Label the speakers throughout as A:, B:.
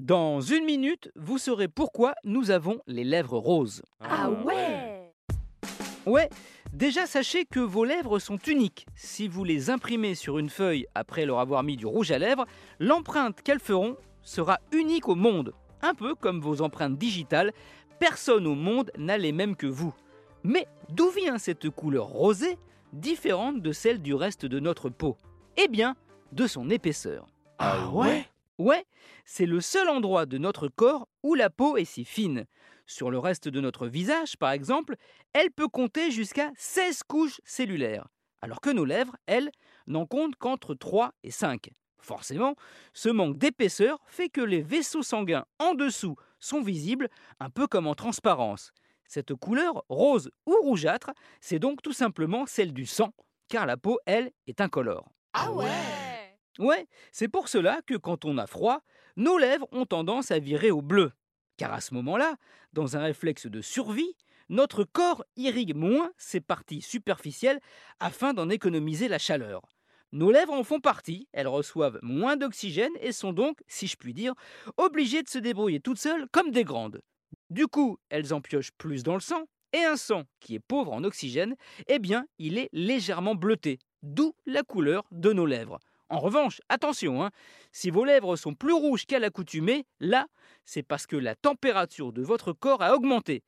A: Dans une minute, vous saurez pourquoi nous avons les lèvres roses.
B: Ah ouais
A: Ouais, déjà sachez que vos lèvres sont uniques. Si vous les imprimez sur une feuille après leur avoir mis du rouge à lèvres, l'empreinte qu'elles feront sera unique au monde. Un peu comme vos empreintes digitales, personne au monde n'a les mêmes que vous. Mais d'où vient cette couleur rosée, différente de celle du reste de notre peau? Eh bien, de son épaisseur.
B: Ah ouais
A: Ouais, c'est le seul endroit de notre corps où la peau est si fine. Sur le reste de notre visage, par exemple, elle peut compter jusqu'à 16 couches cellulaires, alors que nos lèvres, elles, n'en comptent qu'entre 3 et 5. Forcément, ce manque d'épaisseur fait que les vaisseaux sanguins en dessous sont visibles un peu comme en transparence. Cette couleur, rose ou rougeâtre, c'est donc tout simplement celle du sang, car la peau, elle, est incolore.
B: Ah ouais
A: Ouais, c'est pour cela que quand on a froid, nos lèvres ont tendance à virer au bleu. Car à ce moment-là, dans un réflexe de survie, notre corps irrigue moins ses parties superficielles afin d'en économiser la chaleur. Nos lèvres en font partie, elles reçoivent moins d'oxygène et sont donc, si je puis dire, obligées de se débrouiller toutes seules comme des grandes. Du coup, elles en piochent plus dans le sang, et un sang qui est pauvre en oxygène, eh bien, il est légèrement bleuté, d'où la couleur de nos lèvres. En revanche, attention, hein, si vos lèvres sont plus rouges qu'à l'accoutumée, là, c'est parce que la température de votre corps a augmenté.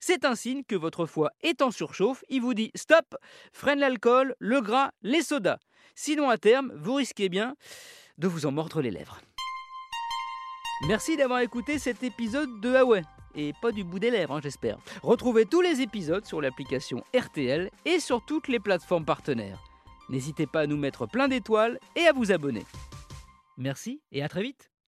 A: C'est un signe que votre foie est en surchauffe, il vous dit stop, freine l'alcool, le gras, les sodas. Sinon à terme, vous risquez bien de vous en mordre les lèvres. Merci d'avoir écouté cet épisode de Huawei. Et pas du bout des lèvres, hein, j'espère. Retrouvez tous les épisodes sur l'application RTL et sur toutes les plateformes partenaires. N'hésitez pas à nous mettre plein d'étoiles et à vous abonner. Merci et à très vite